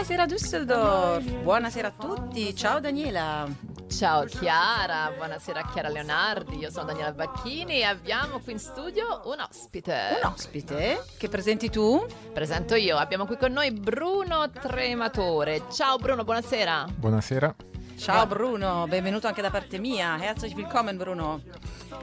Buonasera Düsseldorf, buonasera a tutti, ciao Daniela. Ciao Chiara, buonasera Chiara Leonardi, io sono Daniela Bacchini e abbiamo qui in studio un ospite. Un ospite che presenti tu? Presento io, abbiamo qui con noi Bruno Trematore. Ciao Bruno, buonasera. Buonasera. Ciao Bruno, benvenuto anche da parte mia. Herzlich willkommen Bruno.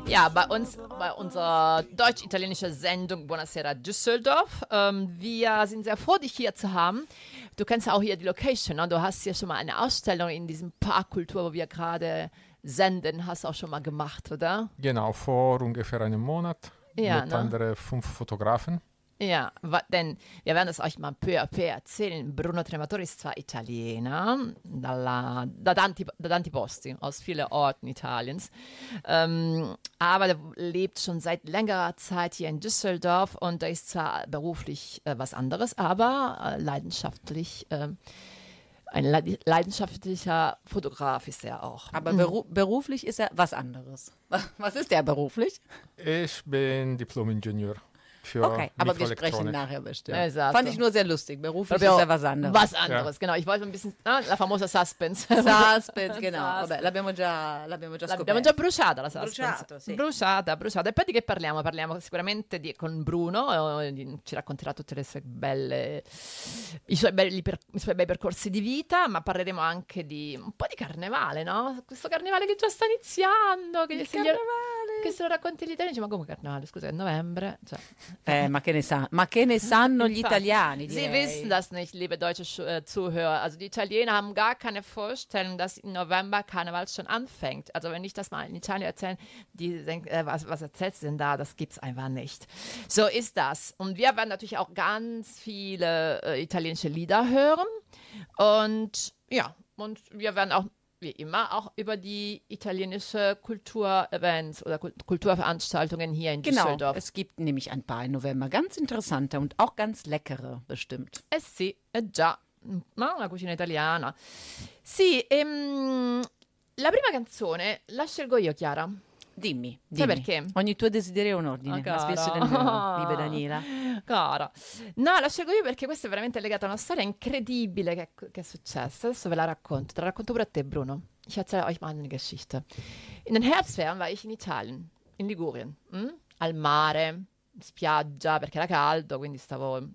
Ja, bei uns, bei unserer deutsch-italienischen Sendung Buonasera Düsseldorf. Ähm, wir sind sehr froh, dich hier zu haben. Du kennst auch hier die Location. Ne? Du hast hier schon mal eine Ausstellung in diesem Park Kultur, wo wir gerade senden. Hast du auch schon mal gemacht, oder? Genau, vor ungefähr einem Monat Ja, mit ne? anderen fünf Fotografen. Ja, wa- denn wir werden es euch mal peu à peu erzählen. Bruno Trematore ist zwar Italiener, dalla, da, tanti, da tanti posti, aus vielen Orten Italiens, ähm, aber er lebt schon seit längerer Zeit hier in Düsseldorf und er ist zwar beruflich äh, was anderes, aber äh, leidenschaftlich, äh, ein leid- leidenschaftlicher Fotograf ist er auch. Aber beru beruflich ist er was anderes. Was ist der beruflich? Ich bin Diplom-Ingenieur für Okay, aber wir sprechen nachher bestimmt. Esatto. Fand ich nur sehr lustig. Beruflich Proprio ist er was anderes. Was anderes, genau. Ich wollte ein bisschen, ah, la famosa Suspense. Suspense, genau. Vabbè, l'abbiamo già, l'abbiamo già L'abbiamo scoperto. già bruciata la suspense. Bruciato, sì. Bruciata, bruciata. E poi di che parliamo? Parliamo sicuramente di- con Bruno, eh, ci racconterà tutte le sue belle, i suoi, belli per- i suoi bei percorsi di vita, ma parleremo anche di un po' di carnevale, no? Questo carnevale che già sta iniziando, che, se gli- carnevale. che se lo racconti agli italiani, dici, ma come carnevale? Scusa, è novembre. Cioè. Eh, ma che ne, sa- ma che ne sanno gli italiani? Sie wissen das nicht, liebe deutsche Schu- äh, Zuhörer. Also die Italiener haben gar keine Vorstellung, dass im November Karneval schon anfängt. Also wenn ich das mal in Italien erzähle, die denken, äh, was, was erzählst du denn da? Das gibt's einfach nicht. So ist das. Und wir werden natürlich auch ganz viele äh, italienische Lieder hören. Und ja, und wir werden auch wie immer auch über die italienische Kulturevents oder Kul- Kulturveranstaltungen hier in Genau, Düsseldorf. es gibt nämlich ein paar im November, ganz interessante und auch ganz leckere bestimmt. Eh sì, eh già, ma la cucina italiana. Sì, ehm, la prima canzone la scelgo io, Chiara. Dimmi, Sai dimmi. perché? Ogni tuo desiderio è un ordine. Du cara. denn hören, liebe Daniela? Cara. No, la scelgo io perché questa è veramente legata a una storia incredibile che, che è successa. Adesso ve la racconto. Te la racconto pure a te, Bruno. Ich erzähle euch mal eine Geschichte. In den Herbstferien war ich in Italien, in Ligurien, hm? al mare, spiaggia, perché era caldo, quindi stavo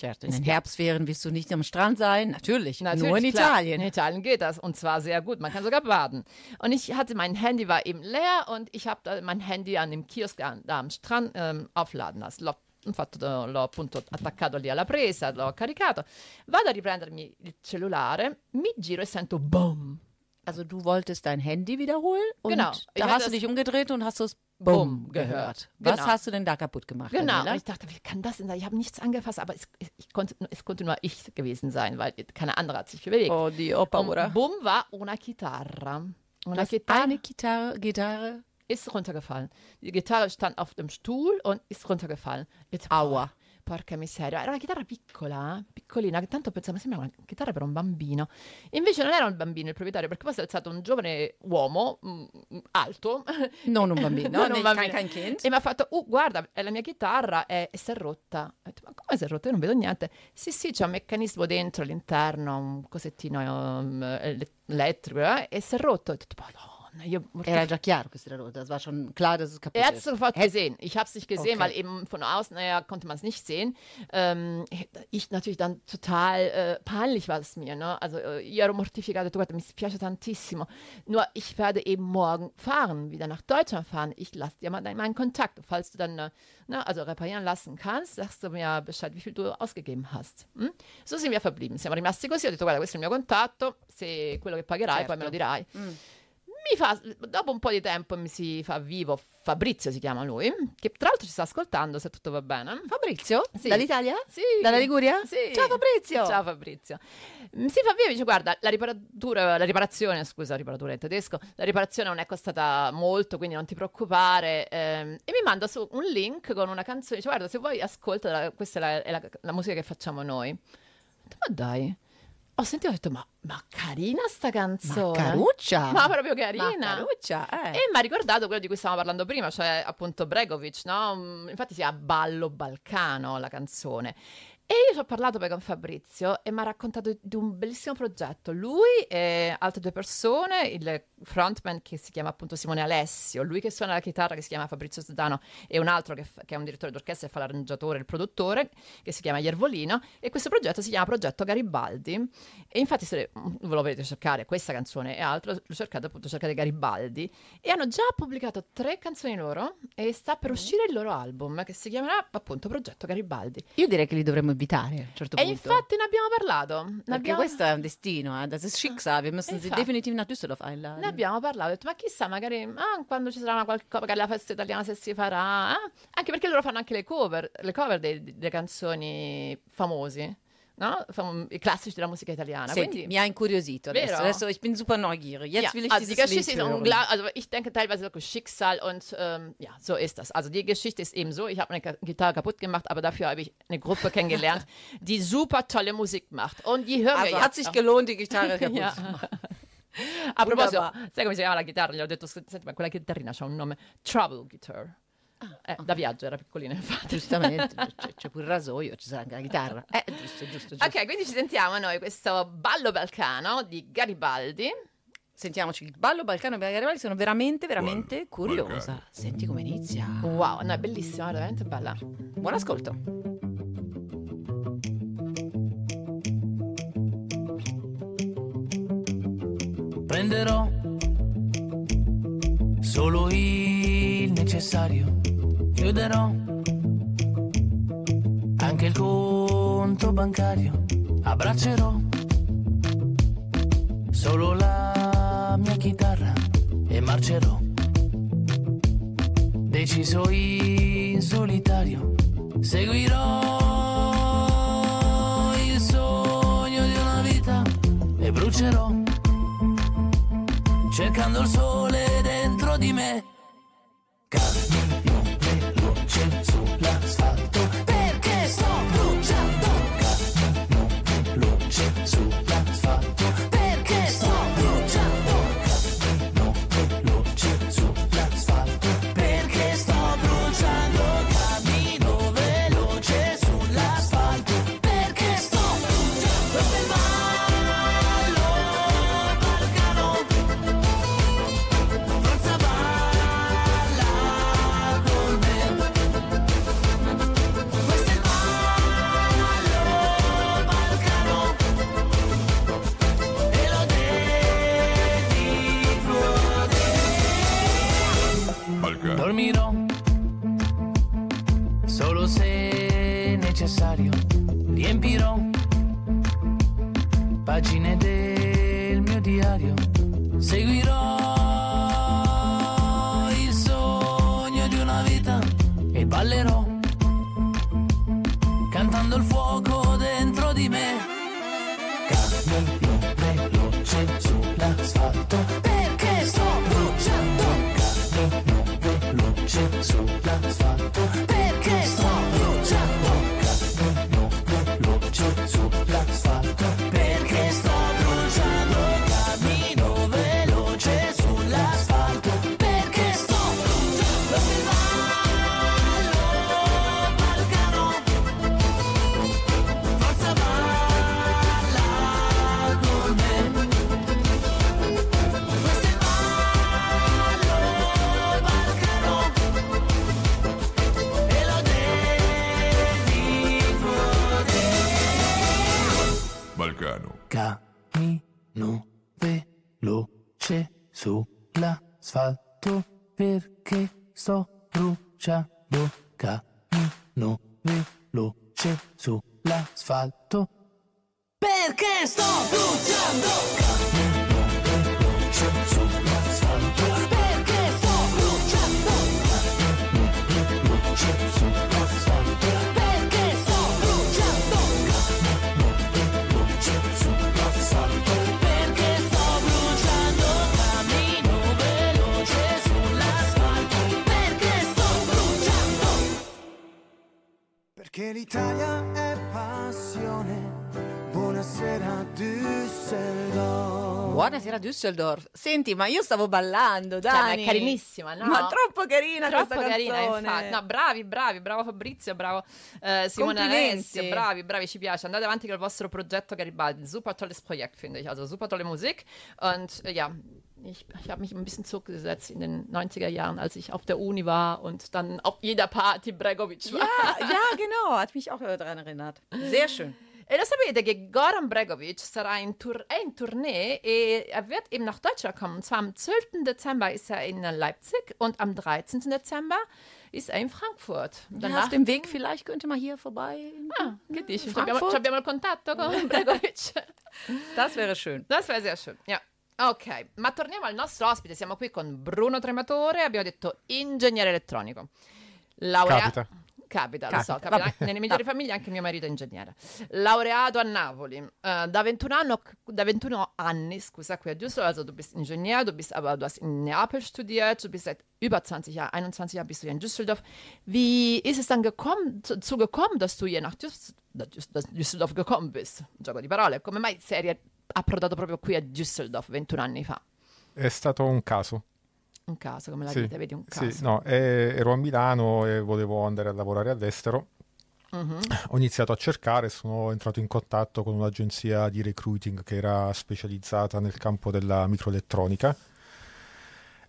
Certo, in den Herbstferien willst du nicht am Strand sein? Natürlich, Natürlich, nur in klar. Italien. In Italien geht das und zwar sehr gut. Man kann sogar baden. Und ich hatte mein Handy war eben leer und ich habe mein Handy an dem Kiosk an, da am Strand ähm, aufladen lassen. L'ho, infatti, l'ho appunto attaccato lì alla presa, l'ho caricato. Vado a riprendermi il cellulare, mi giro e sento boom. Also du wolltest dein Handy wiederholen und Genau. Da hast du dich umgedreht und hast es Bumm Bumm gehört. gehört. Was Genau. hast du denn da kaputt gemacht? Genau. Und ich dachte, wie kann das denn sein? Ich habe nichts angefasst, aber es, ich konnte, es konnte nur ich gewesen sein, weil keine andere hat sich bewegt. Oddio, ho paura. Und boom war una chitarra. Du Una hast chitarra. eine Gitarre, Gitarre. ist runtergefallen. Die Gitarre stand auf dem Stuhl und ist runtergefallen. Jetzt, Aua. Porca miseria, era una chitarra piccola, eh, piccolina, che tanto pensavo sembra una chitarra per un bambino. Invece non era un bambino il proprietario, perché poi si è alzato un giovane uomo mm, mm, alto, Non un bambino, Non un bambino. kein Kind. e mi ha fatto, uh, guarda, è la mia chitarra e, e si è rotta. Ho detto, ma come si è rotta? Io non vedo niente. Sì, sì, c'è un meccanismo dentro all'interno, un cosettino um, ele- elettrico, eh, e si è rotto. Ho detto, madonna, io... Era già chiaro che era rotto. Es war schon klar, dass es kaputt Er hat es ist. sofort gesehen. Ich habe es nicht gesehen, Okay. weil eben von außen naja, konnte man es nicht sehen. Ähm, ich natürlich dann total äh, peinlich war es mir. Ne? Also äh, ero mortificata, guarda, mi spiace tantissimo. Nur ich werde eben morgen fahren, wieder nach Deutschland fahren. Ich lasse dir mal meinen Kontakt. Falls du dann äh, ne, also reparieren lassen kannst, sagst du mir Bescheid, wie viel du ausgegeben hast. Hm? So sind wir verblieben. Siamo rimasti così. Ho detto, guarda, questo è il mio contatto. Se quello che pagherai, poi me lo dirai. Mi fa, dopo un po' di tempo mi si fa vivo Fabrizio si chiama lui, che tra l'altro ci sta ascoltando se tutto va bene. Fabrizio? Sì. Dall'Italia? Sì. Dalla Liguria? Sì. Ciao Fabrizio. Ciao Fabrizio. Mm, Si fa via e dice guarda, la riparatura, la riparazione, scusa, riparatura in tedesco, la riparazione non è costata molto, quindi non ti preoccupare. ehm, e mi manda su un link con una canzone, dice guarda, se vuoi ascolta, questa è la, è la- la musica che facciamo noi. Ma dai. Ho sentito e ho detto, ma ma carina sta canzone. Caruccia. Ma proprio carina. Caruccia, eh. E mi ha ricordato quello di cui stavamo parlando prima, cioè appunto Bregovic, no? Mm, Infatti si chiama Ballo Balcano la canzone. E io ci ho parlato poi con Fabrizio e mi ha raccontato di un bellissimo progetto. Lui e altre due persone, il frontman che si chiama appunto Simone Alessio, lui che suona la chitarra che si chiama Fabrizio Sedano e un altro che, fa- che è un direttore d'orchestra e fa l'arrangiatore, il produttore, che si chiama Iervolino. E questo progetto si chiama Progetto Garibaldi. E infatti se ve lo volete cercare, questa canzone e altro, lo cercate appunto, cercate Garibaldi. E hanno già pubblicato tre canzoni loro e sta per uscire il loro album che si chiamerà appunto Progetto Garibaldi. Io direi che li dovremmo invitare a un certo E punto. infatti ne abbiamo parlato. Ne Perché abbiamo, questo è un destino, eh? das ist Schicksal. Wir müssen sie definitiv nach Düsseldorf einladen. ne abbiamo parlato. Ho detto, ma chissà, magari ah, quando ci sarà una qualcosa, magari la festa italiana se si farà. ah, anche perché loro fanno anche le cover, le cover delle canzoni famosi, no? I classici della musica italiana. Senti, Quindi, mi ha incuriosito adesso. Adesso. Ich bin super neugierig. Jetzt ja, will ich also die Geschichte Lied ist hören. also ich denke teilweise wirklich Schicksal und ähm, ja, so ist das. Also die Geschichte ist eben so, ich habe meine Gitarre kaputt gemacht, aber dafür habe ich eine Gruppe kennengelernt, die super tolle Musik macht und die hören wir Also jetzt hat sich gelohnt, die Gitarre kaputt Ja. zu machen. A proposito, Wunderbar. sai come si chiama la chitarra? Gli ho detto, senti, ma quella chitarrina c'ha un nome, Trouble Guitar. Eh, da viaggio era piccolina, infatti. Giustamente, c'è, c'è pure il rasoio, ci sarà anche la chitarra. Eh, giusto, giusto, giusto. Ok, quindi ci sentiamo noi questo ballo balcano di Garibaldi. Sentiamoci il ballo balcano e Garibaldi, sono veramente, veramente Balcano. curiosa. Senti come inizia. Wow, no, è bellissima, è veramente bella. Buon ascolto. Prenderò solo il necessario. Chiuderò anche il conto bancario. Abbraccerò solo la mia chitarra e marcerò. Deciso in solitario. Seguirò il sogno di una vita e brucerò cercando il sole dentro di me. Dormirò Buonasera Düsseldorf. Senti, ma io stavo ballando, Cioè, ma è carinissima, no? Ma troppo carina Troppo carina, canzone. infatti. No, bravi, bravi, bravo Fabrizio, bravo eh, Simone. Alessio, bravi, bravi, ci piace. Andate avanti col vostro Progetto Garibaldi. Super tolles Projekt, finde ich. Also super tolle Musik. Und äh, ja, ich, ich habe mich ein bisschen zurückgesetzt in den 90er Jahren, als ich auf der Uni war und dann auf jeder Party Bregovic war. Ja, ja, genau. Hat mich auch daran erinnert. Sehr schön. E lo sapete che Goran Bregovic sarà in, Tour è in Tournee e er wird eben nach Deutschland kommen. Und zwar am 12. Dezember ist er in Leipzig und am 13. Dezember ist er in Frankfurt. Ja, auf dem Weg vielleicht könnte man hier vorbei. Ah, che dici? Ci Frankfurt? abbiamo, ci abbiamo il contatto con Bregovic. Das wäre schön. Das wäre sehr schön, ja. Ok, ma torniamo al nostro ospite. Siamo qui con Bruno Trematore, abbiamo detto ingegnere elettronico. Laurea- Capita. Capita, lo so, Capita, capita. vabbè. Nelle migliori famiglie anche mio marito è ingegnere. Laureato a Napoli. Äh, da, 21 anni, da 21 anni, scusa, qui a Düsseldorf, also du bist Ingenieur, du bist aber, du hast in Neapel studiert, du bist seit über 20 Jahren, 21 Jahren bist du hier in Düsseldorf. Wie ist es dann gekommen, zu, zu gekommen, dass du hier nach Düs- da Düs- da Düsseldorf gekommen bist? Gioco di parole. Come mai sei approdato proprio qui a Düsseldorf 21 anni fa? È stato un caso. Un caso, come la Sì, vita, vedi un caso. Sì, no, e- ero a Milano e volevo andare a lavorare all'estero. Mhm. Ho iniziato a cercare, sono entrato in contatto con un'agenzia di recruiting che era specializzata nel campo della microelettronica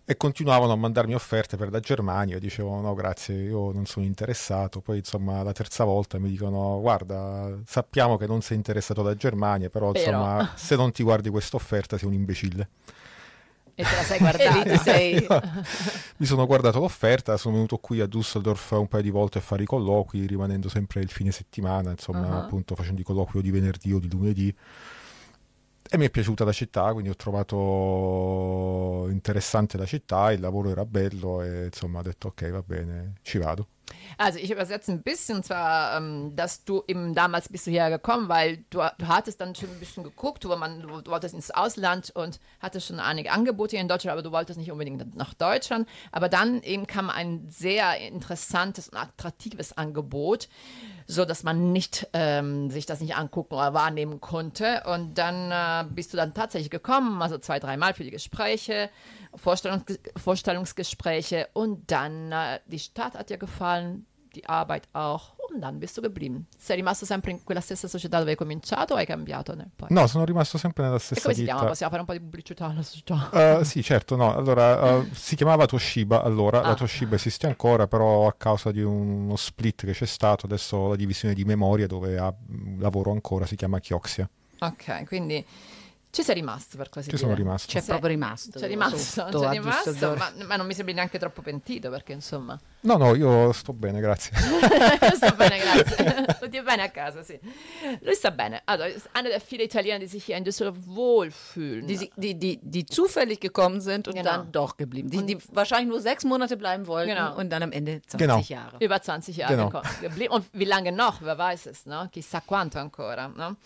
e continuavano a mandarmi offerte per la Germania. Io dicevo no, grazie, io non sono interessato. Poi, insomma, la terza volta mi dicono guarda, sappiamo che non sei interessato alla Germania, però, Però. insomma, se non ti guardi questa offerta sei un imbecille. E te la sei lì guardata. ti sei... Mi sono guardato l'offerta, sono venuto qui a Düsseldorf un paio di volte a fare i colloqui, rimanendo sempre il fine settimana, insomma, Ah. appunto facendo i colloqui o di venerdì o di lunedì. E mi è piaciuta la città, quindi ho trovato interessante la città, il lavoro era bello e insomma ho detto ok, va bene, ci vado. Also ich übersetze ein bisschen, zwar, ähm, dass du eben damals bist du hierher gekommen, weil du, du hattest dann schon ein bisschen geguckt, wo man, du, du wolltest ins Ausland und hattest schon einige Angebote hier in Deutschland, aber du wolltest nicht unbedingt nach Deutschland. Aber dann eben kam ein sehr interessantes und attraktives Angebot, so dass man nicht ähm, sich das nicht angucken oder wahrnehmen konnte. Und dann äh, bist du dann tatsächlich gekommen, also zwei, dreimal für die Gespräche, Vorstellungs Vorstellungsgespräche und dann äh, die Stadt hat dir gefallen, die Arbeit auch und dann bist du geblieben. Sei rimasto sempre in quella stessa società dove hai cominciato o hai cambiato nel poi? No, sono rimasto sempre nella E stessa come si chiama? ditta. Possiamo fare un po' di pubblicità alla società. Eh, sì, certo, no. Allora, eh, si chiamava Toshiba allora, Ah. la Toshiba esiste ancora, però a causa di uno split che c'è stato, adesso la divisione di memoria dove ha- lavoro ancora si chiama Chioxia. Ok, quindi ci sei rimasto per così Ci dire. sono rimasto. C'è Sei- proprio rimasto. C'è rimasto, sotto c'è a rimasto ma, ma non mi sembri neanche troppo pentito perché insomma No, no, io sto bene, grazie. sto bene, grazie. Tutti bene a casa, sì. Lui sta bene. Allora, ist einer der vielen Italiener, die sich hier in Düsseldorf wohlfühlen. Die, die, die, die zufällig gekommen sind und Genau. dann doch geblieben. Die, die wahrscheinlich nur sechs Monate bleiben wollten Genau. und dann am Ende 20 Genau. Jahre. über 20 Jahre Genau. gekommen- geblieben. Und wie lange noch? Wer weiß es, no? Chissà quanto ancora, no?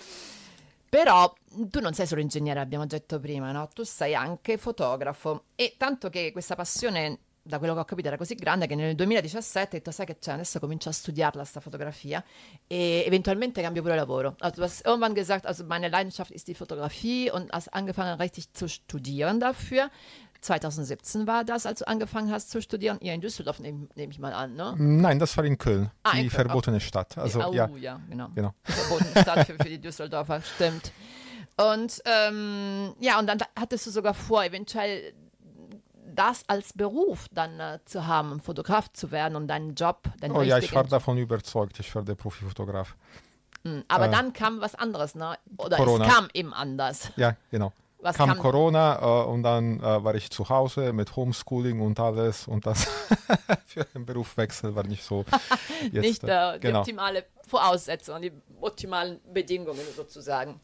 Però tu non sei solo ingegnere, abbiamo detto prima, no? Tu sei anche fotografo. E tanto che questa passione, da quello che ho capito, era così grande che nel 2017 hai detto, sai che c'è, adesso comincio a studiarla, sta fotografia, e eventualmente cambio pure lavoro. Also hast irgendwann gesagt, also meine Leidenschaft ist die Fotografie und hast angefangen richtig zu studieren dafür. 2017 war das, als du angefangen hast zu studieren, hier in Düsseldorf, nehme nehm ich mal an, ne? Nein, das war in Köln, Ah, die in Köln, verbotene Stadt. Also, oh, ja, ja, genau. genau. Die verbotene Stadt für, für die Düsseldorfer, stimmt. Und ähm, ja, und dann hattest du sogar vor, eventuell das als Beruf dann äh, zu haben, Fotograf zu werden und deinen Job, deinen Oh ja, ich war davon überzeugt, ich werde Profifotograf. Mm, Aber äh, dann kam was anderes, ne? Oder Corona. es kam eben anders. Ja, genau. Was kam, kam- Corona äh, und dann äh, war ich zu Hause mit Homeschooling und alles und das für den Berufswechsel war nicht so jetzt, Nicht äh, äh, die genau. optimale Voraussetzungen, die optimalen Bedingungen sozusagen.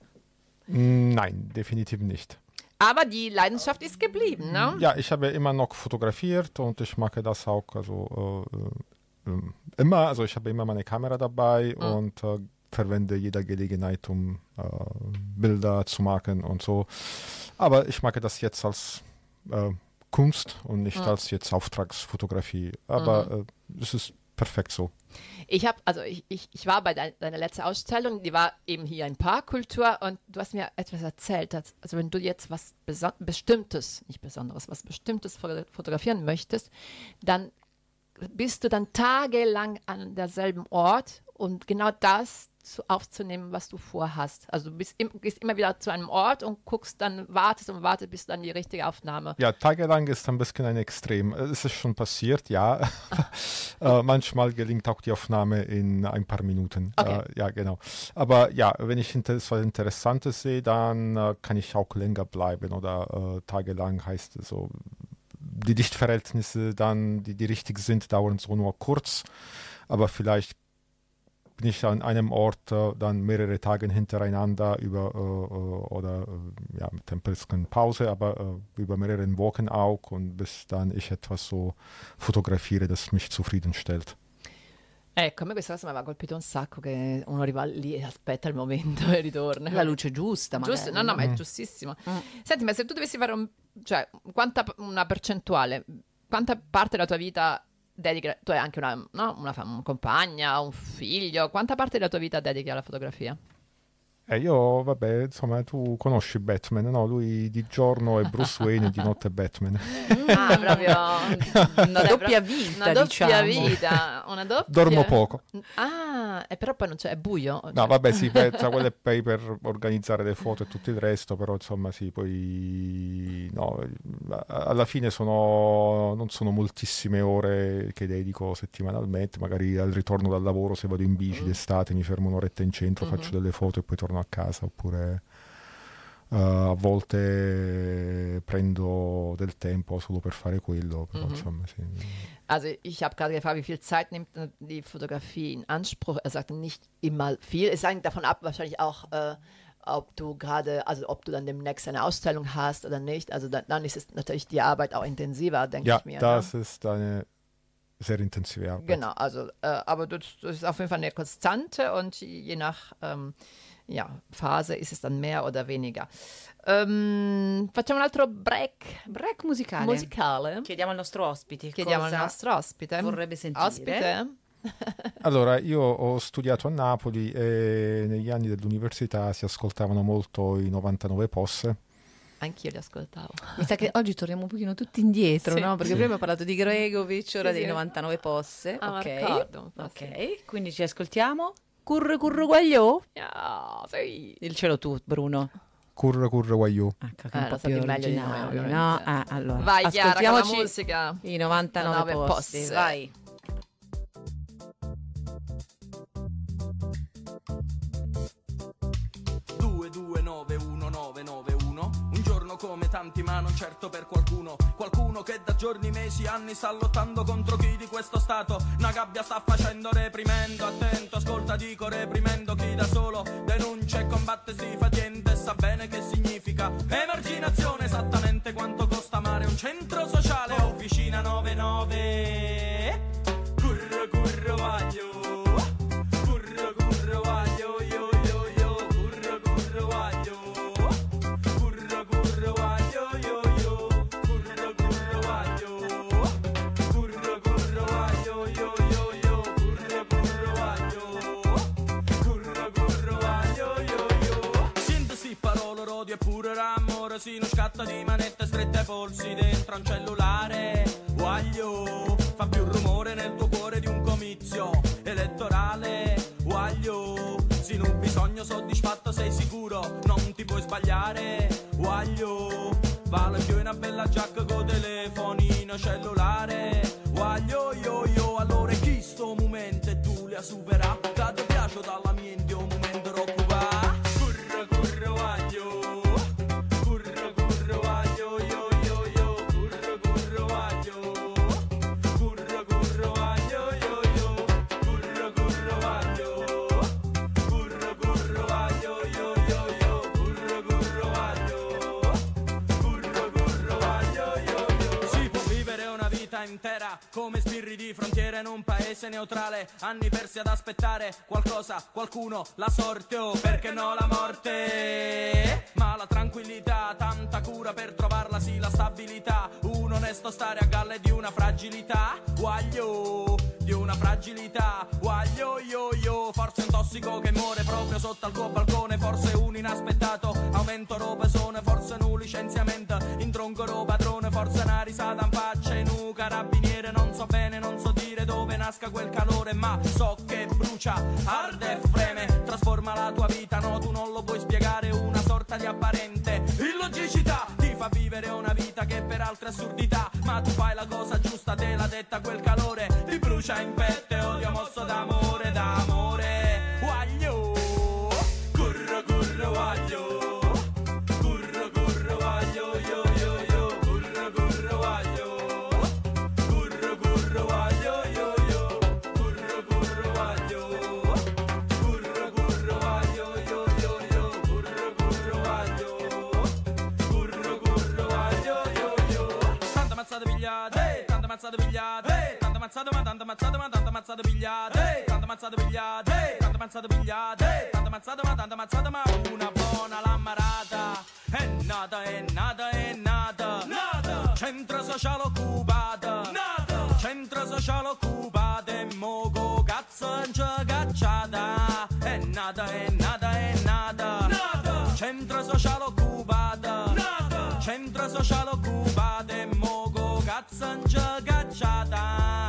Nein, definitiv nicht. Aber die Leidenschaft ist geblieben, ne? Ja, ich habe immer noch fotografiert und ich mache das auch also äh, äh, immer, also ich habe immer meine Kamera dabei Mhm. und verwende jede Gelegenheit, um äh, Bilder zu machen und so. Aber ich mache das jetzt als äh, Kunst und nicht Mhm. als jetzt Auftragsfotografie. Aber äh, es ist perfekt so. Ich habe, also ich, ich, ich war bei dein, deiner letzten Ausstellung, die war eben hier in Parkkultur und du hast mir etwas erzählt. dass- Also wenn du jetzt was Bestimmtes, nicht Besonderes, was Bestimmtes foto- fotografieren möchtest, dann bist du dann tagelang an derselben Ort und genau das zu, aufzunehmen, was du vorhast. Also du bist im, gehst immer wieder zu einem Ort und guckst dann, wartest und wartest, bis dann die richtige Aufnahme. Ja, tagelang ist ein bisschen ein Extrem. Es ist schon passiert, ja. äh, manchmal gelingt auch die Aufnahme in ein paar Minuten. Okay. Äh, ja, genau. Aber ja, wenn ich inter so etwas Interessantes sehe, dann äh, kann ich auch länger bleiben oder äh, tagelang heißt es so. Die Lichtverhältnisse dann, die, die richtig sind, dauern so nur kurz. Aber vielleicht bin ich an einem Ort äh, dann mehrere Tage hintereinander über äh, äh, oder äh, ja mit ein bisschen Pause, aber äh, über mehrere Wochen auch und bis dann ich etwas so fotografiere, das mich zufriedenstellt. Ecco, a me questa cosa mi aveva colpito un sacco che uno arriva lì e aspetta il momento e ritorna. La luce giusta, magari. Giusto, no, no, ma è giustissimo. Senti, ma se tu dovessi fare un, cioè, quanta, una percentuale, quanta parte della tua vita dedichi, tu hai anche una, no? una, una compagna, un figlio, quanta parte della tua vita dedichi alla fotografia? E io, vabbè, insomma, tu conosci Batman, no? Lui di giorno è Bruce Wayne, di notte è Batman. Ah, proprio Una doppia vita, una doppia diciamo. vita, una doppia... Dormo poco. Ah, e però poi non c'è, è buio. No, cioè- vabbè, sì, beh, cioè, quello è pay per organizzare le foto e tutto il resto, però insomma sì, poi no, alla fine sono, non sono moltissime ore che dedico settimanalmente, magari al ritorno dal lavoro se vado in bici d'estate mi fermo un'oretta in centro, faccio delle foto e poi torno a casa, oppure eh, a volte prendo del tempo solo per fare quello, però insomma sì. Also ich habe gerade gefragt, wie viel Zeit nimmt die Fotografie in Anspruch? Er sagte nicht immer viel. Es hängt davon ab, wahrscheinlich auch, äh, ob du gerade, also ob du dann demnächst eine Ausstellung hast oder nicht. Also dann, dann ist es natürlich die Arbeit auch intensiver, denke Ja, ich mir. das ne? ist eine sehr intensive Arbeit. Genau, also, äh, aber das, das ist auf jeden Fall eine Konstante und je nach ähm, ja, Phase ist es dann mehr oder weniger. Ähm, facciamo un altro break Break musicale. musicale. Chiediamo al nostro ospite Chiediamo al nostro ospite. vorrebbe sentire. Ospite. Allora, io ho studiato a Napoli e negli anni dell'università si ascoltavano molto i 99 posse. Anch'io li ascoltavo. Mi sa che oggi torniamo un pochino tutti indietro, Sì. no? Perché Sì. prima ho parlato di Gregovic, ora Sì, dei sì. 99 posse. Ah, ok. ok, quindi ci ascoltiamo. Curre curre guagliò. Ja, sì. Dicelo tu, Bruno. Curre curre guagliù. Ecco, che è Eh, un lo più meglio di noi, no? Ah, allora, Vai Chiara con la musica. i 99 99 posti, posse. vai. Come tanti, ma non certo per qualcuno. Qualcuno che da giorni, mesi, anni sta lottando contro chi di questo stato una gabbia sta facendo reprimendo. Attento, ascolta, dico reprimendo chi da solo denuncia e combatte si fa centro sociale. Officina 99. Scatta di manette strette ai polsi Dentro un cellulare. Guaglio Fa più rumore nel tuo cuore di un comizio Elettorale. Guaglio Se non bisogno soddisfatto sei sicuro Non ti puoi sbagliare. Guaglio Vale più una bella giacca con telefonino cellulare come spirri di frontiera in un paese neutrale, anni persi ad aspettare qualcosa, qualcuno, la sorte o perché no la morte. Ma la tranquillità, tanta cura per trovarla, sì, la stabilità, un onesto stare a galle di una fragilità, guaglio, di una fragilità, guaglio, yo, yo, forse un tossico che muore proprio sotto al tuo balcone, forse un inaspettato aumento robesone, forse un licenziamento. In tronco ro padrone, forse una risata in faccia in un carabiniere, non so bene, non so dire dove nasca quel calore, ma so che brucia, arde e freme, trasforma la tua vita, no, tu non lo puoi spiegare, una sorta di apparente illogicità, ti fa vivere una vita che per altre assurdità, ma tu fai la cosa giusta, te l'ha detta quel calore, ti brucia in pette, odio mosso d'amore, d'amore, mazzata pigliate, tanta mazzata ma tanta mazzata ma tanta mazzata pigliate, tanta mazzata pigliate, tanta mazzata pigliate, tanta mazzata ma tanta mazzata ma una buona lammarata. È nata, è nata, è nata, nata. Centro sociale occupato, nata. Centro sociale occupato e mogo cazzo cacciata. È nata, è nata, è nata, nata. Centro sociale occupato, nata. Centro sociale occupato Sanjay Gachadan.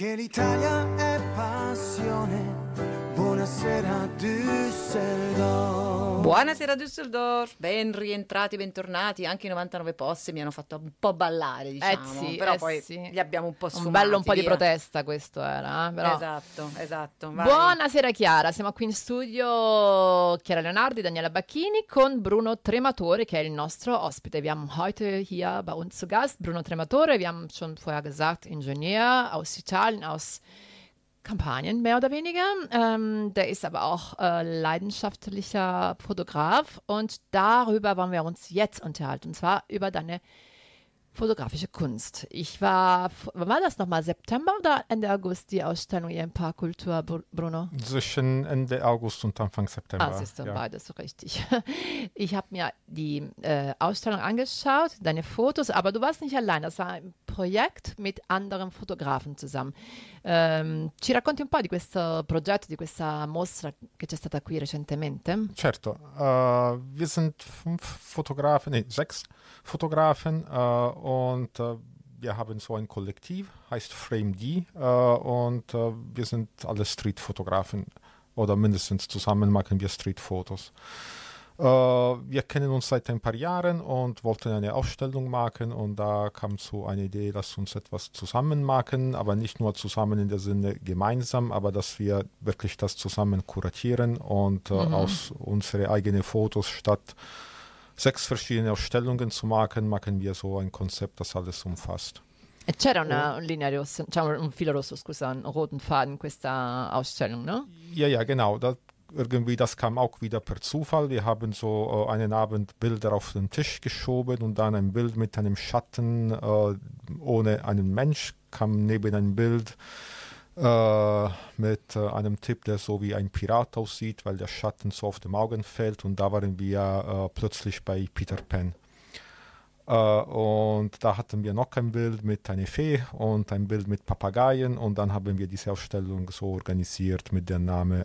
Perché l'Italia è passione. Buonasera Düsseldorf. Buonasera Düsseldorf, ben rientrati, bentornati. Anche i 99 posti mi hanno fatto un po' ballare, diciamo. sì, però eh poi sì. li abbiamo un po' Un sfumati. bello un po' di via. protesta questo era, eh, però. Esatto, esatto. vai. Buonasera Chiara, siamo qui in studio Chiara Leonardi, Daniela Bacchini con Bruno Trematore, che è il nostro ospite. Wir haben heute hier bei uns zu Gast Bruno Trematore. Wir haben schon vorher gesagt, Ingenieur aus Italien, aus Kampagnen mehr oder weniger. Ähm, der ist aber auch äh, leidenschaftlicher Fotograf und darüber wollen wir uns jetzt unterhalten, und zwar über deine fotografische Kunst. Ich war, wann war das nochmal, September oder Ende August, die Ausstellung hier im Park Kultur, Bru- Bruno? Zwischen Ende August und Anfang September. Ah, siehst du, ja. beides so richtig. Ich habe mir die äh, Ausstellung angeschaut, deine Fotos, aber du warst nicht allein. Das war ein Projekt mit anderen Fotografen zusammen. Ehm, ci racconti un po' di questo progetto, di questa mostra che c'è stata qui recentemente? Certo, äh, wir sind fünf Fotografen, nee, sechs Fotografen äh, und äh, wir haben so ein Kollektiv, heißt Frame D äh, und äh, wir sind alle Streetfotografen oder mindestens zusammen machen wir Streetfotos. Äh, wir kennen uns seit ein paar Jahren und wollten eine Ausstellung machen und da kam so eine Idee, lass uns etwas zusammen machen, aber nicht nur zusammen in der Sinne gemeinsam, aber dass wir wirklich das zusammen kuratieren und äh, aus unsere eigenen Fotos statt sechs verschiedene Ausstellungen zu machen, machen wir so ein Konzept, das alles umfasst. E c'era una linea rossa, cioè un un filo rosso, scusa, un roten Faden in questa Ausstellung, no? Ja, ja, genau. Da, irgendwie, das kam auch wieder per Zufall. Wir haben so äh, einen Abend Bilder auf den Tisch geschoben und dann ein Bild mit einem Schatten äh, ohne einen Mensch kam neben ein Bild äh, mit äh, einem Typ, der so wie ein Pirat aussieht, weil der Schatten so auf dem Augen fällt und da waren wir äh, plötzlich bei Peter Pan. Äh, und da hatten wir noch ein Bild mit einer Fee und ein Bild mit Papageien und dann haben wir diese Ausstellung so organisiert mit dem Namen,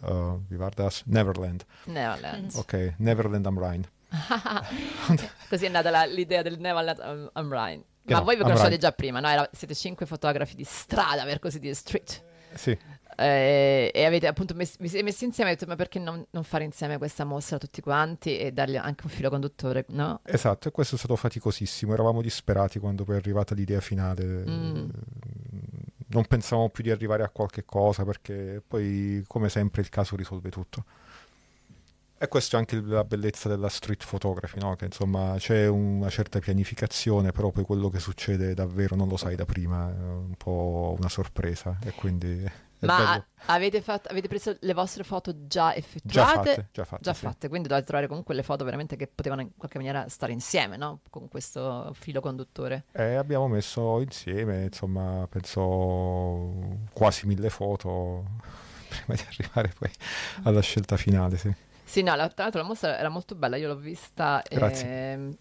wie war das? Neverland. Neverland. Okay, Neverland am Rhein. Così è nata la- l'idea del Neverland am, am Rhine. Ma Genau, voi vi Rhine. già prima, no? Era- siete cinque fotografi di strada, per così dire, street. Sì. Eh, e avete appunto siete messi insieme e detto ma perché non, non fare insieme questa mostra tutti quanti e dargli anche un filo conduttore, no? Esatto, e questo è stato faticosissimo, eravamo disperati quando poi è arrivata l'idea finale. Mm. Non pensavamo più di arrivare a qualche cosa perché poi, come sempre, il caso risolve tutto. E questa è anche la bellezza della street photography, no? che insomma c'è una certa pianificazione, però poi quello che succede davvero non lo sai da prima, è un po' una sorpresa e quindi Ma avete, fatto, avete preso le vostre foto già Già effettuate? fatte, già fatte. Già sì. fatte, quindi dovete trovare comunque le foto veramente che potevano in qualche maniera stare insieme, no? Con questo filo conduttore. E abbiamo messo insieme, insomma, penso quasi mille foto prima di arrivare poi alla scelta finale, sì. Sì, no, la- tra l'altro la mostra era molto bella, io l'ho vista. Grazie. ehm,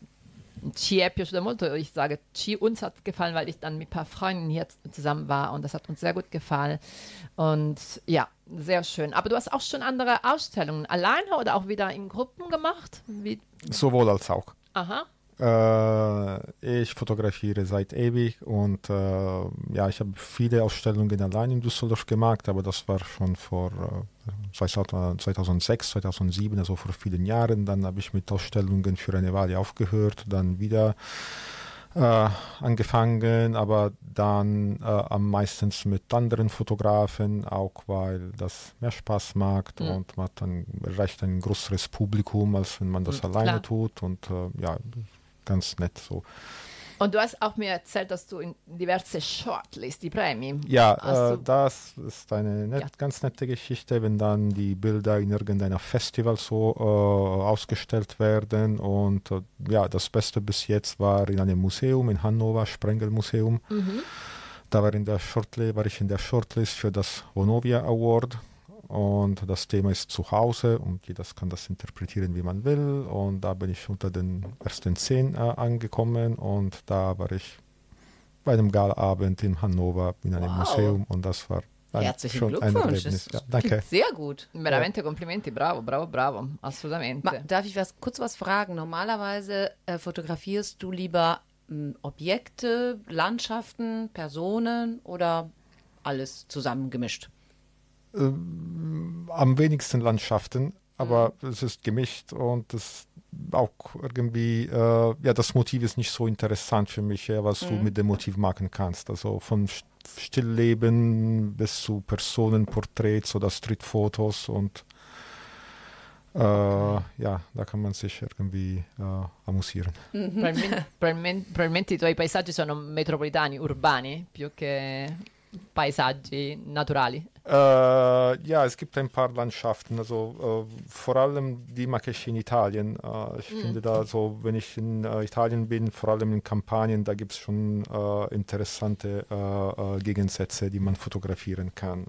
ci è piaciuta molto, ich sage, ci, uns hat gefallen, weil ich dann mit ein paar Freunden hier zusammen war und das hat uns sehr gut gefallen. Und ja, sehr schön. Aber du hast auch schon andere Ausstellungen alleine oder auch wieder in Gruppen gemacht? Wie, Sowohl als auch. aha. Äh, ich fotografiere seit ewig und äh, ja, ich habe viele Ausstellungen allein in Düsseldorf gemacht, aber das war schon vor äh, 2000 2006, 2007, also vor vielen Jahren. Dann habe ich mit Ausstellungen für eine Weile aufgehört, dann wieder äh, angefangen, aber dann äh, am meistens mit anderen Fotografen, auch weil das mehr Spaß macht Mhm. und man hat dann erreicht ein größeres Publikum, als wenn man das Mhm, alleine klar. tut und äh, ja, ganz nett so. Und du hast auch mir erzählt, dass du in diverse Shortlist, die Premi. Ja, äh, das ist eine net, Ja. ganz nette Geschichte, wenn dann die Bilder in irgendeiner Festival so äh, ausgestellt werden. Und äh, ja, das Beste bis jetzt war in einem Museum in Hannover, Sprengelmuseum. Mhm. Da war, in der Shortlist, war ich in der Shortlist für das Vonovia Award. Und das Thema ist zu Hause und jeder kann das interpretieren, wie man will. Und da bin ich unter den ersten zehn äh, angekommen und da war ich bei einem Galaabend in Hannover in einem Wow. Museum und das war ein, Herzlichen schon ein Glückwunsch. Erlebnis. Das Ja, danke. sehr gut. Veramente complimenti, bravo, bravo, bravo, assolutamente. Ma, darf ich was, kurz was fragen? Normalerweise äh, fotografierst du lieber m, Objekte, Landschaften, Personen oder alles zusammengemischt? Ähm, am wenigsten Landschaften, aber es ist gemischt und das auch irgendwie, äh, ja, das Motiv ist nicht so interessant für mich, ja, was du mit dem Motiv machen kannst. Also von St- Stillleben bis zu Personenporträts oder Streetfotos und äh, ja, da kann man sich irgendwie äh, amüsieren. Probabilmente, probabilmente- probabilmente i tuoi paesaggi sono metropolitani, urbani, più che paesaggi naturali. Äh, ja, es gibt ein paar Landschaften, also äh, vor allem die mag ich in Italien. Äh, ich finde da so, wenn ich in äh, Italien bin, vor allem in Kampagnen, da gibt es schon äh, interessante äh, Gegensätze, die man fotografieren kann.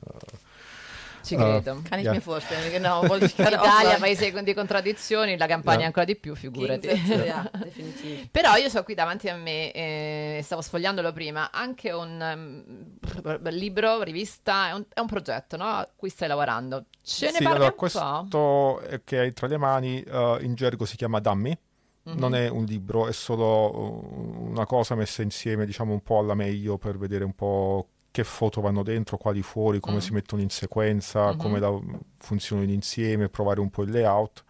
Ci Eh, credo. Kann ich Ja. mir vorstellen, genau. Wollte ich gerade auch Italia, sagen. paese di contraddizioni, la campagna Ja. ancora di più, figurati. Però io ho qui davanti a me, eh, stavo sfogliandolo prima, anche un ehm, libro, rivista, è un, è un progetto no? a cui stai lavorando. Ce ne sì, parli allora, un po'? questo che hai tra le mani eh, in gergo si chiama Dammi. Mhm. Non è un libro, è solo uh, una cosa messa insieme, diciamo un po' alla meglio per vedere un po' che foto vanno dentro, quali fuori, come Mm. si mettono in sequenza, Mhm. come la- funzionano insieme, provare un po' il layout.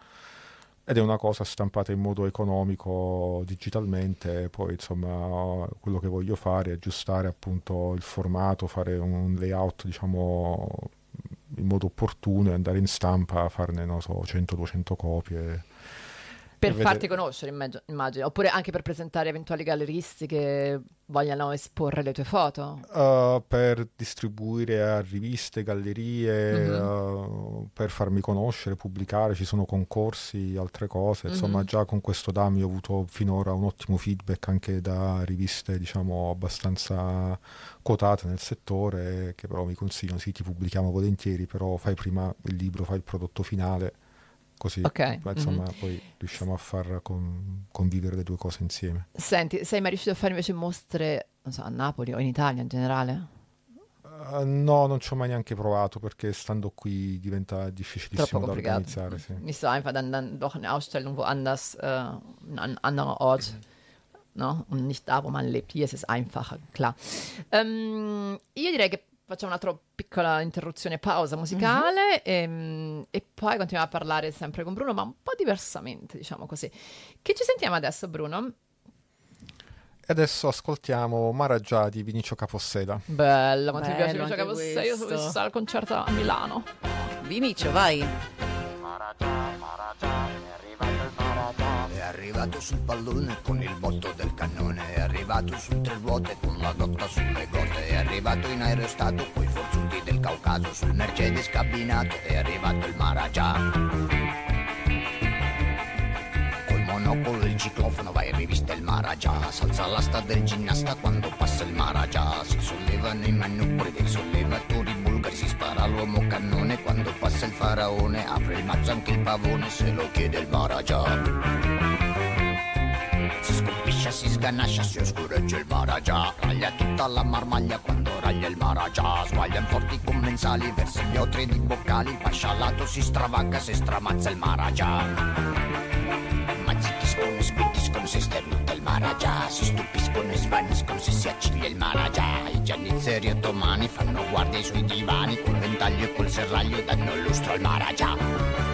Ed è una cosa stampata in modo economico digitalmente, poi insomma quello che voglio fare è aggiustare appunto il formato, fare un layout diciamo in modo opportuno e andare in stampa, farne non so 100-200 copie. Per per farti conoscere, immag- immagino, oppure anche per presentare eventuali galleristi che vogliano esporre le tue foto. Uh, per distribuire a riviste, gallerie, Mhm. uh, per farmi conoscere, pubblicare, ci sono concorsi, altre cose. Insomma, Mhm. già con questo DAMI ho avuto finora un ottimo feedback anche da riviste, diciamo, abbastanza quotate nel settore, che però mi consigliano, sì, ti pubblichiamo volentieri, però fai prima il libro, fai il prodotto finale così Ok, ma, insomma mhm. poi riusciamo a far con- convivere le due cose insieme. Senti, sei mai riuscito a fare invece mostre so, a Napoli o in Italia in generale? Eh, no, non ci ho mai neanche provato perché stando qui diventa difficilissimo da organizzare. Sì. Nicht so einfach dann, dann doch eine Ausstellung woanders, äh, an einem anderen Ort. No? Und nicht da, wo man lebt. Hier ist es einfacher, klar. Ehm, io direi che facciamo un'altra piccola interruzione, pausa musicale ehm, e poi continuiamo a parlare sempre con Bruno, ma un po' diversamente, diciamo così. Che ci sentiamo adesso, Bruno? E adesso ascoltiamo Maragia di Vinicio Capossela. Bello, quanto mi piace Bello anche Cavossa. Io sono vista al concerto a Milano. Vinicio, vai. È arrivato sul pallone con il botto del cannone, è arrivato su tre ruote con la dotta sulle gote, è arrivato in aerostato coi forzuti del Caucaso, sul Mercedes cabinato, è arrivato il Maragia. Col monocolo e il ciclofono vai in rivista il Maragia, s'alza l'asta del ginnasta quando passa il Maragia, si sollevano i manubri dei sollevatori il faraone, apre il mazzo anche il pavone se lo chiede il Maragia. Si scolpisce, si sganascia, si oscureggia il Maragia Raglia tutta la marmaglia quando raglia il Maragia Sguaglia in forti commensali, versa gli otri di boccali. Pascialato si stravagga se stramazza il Maragia Ma zittiscono e squittiscono se sternuta il Maragia Si stupiscono e svaniscono se si acciglia il Maragia I giannizzeri ottomani fanno guardia ai suoi divani Col ventaglio e col serraglio danno lustro al Maragia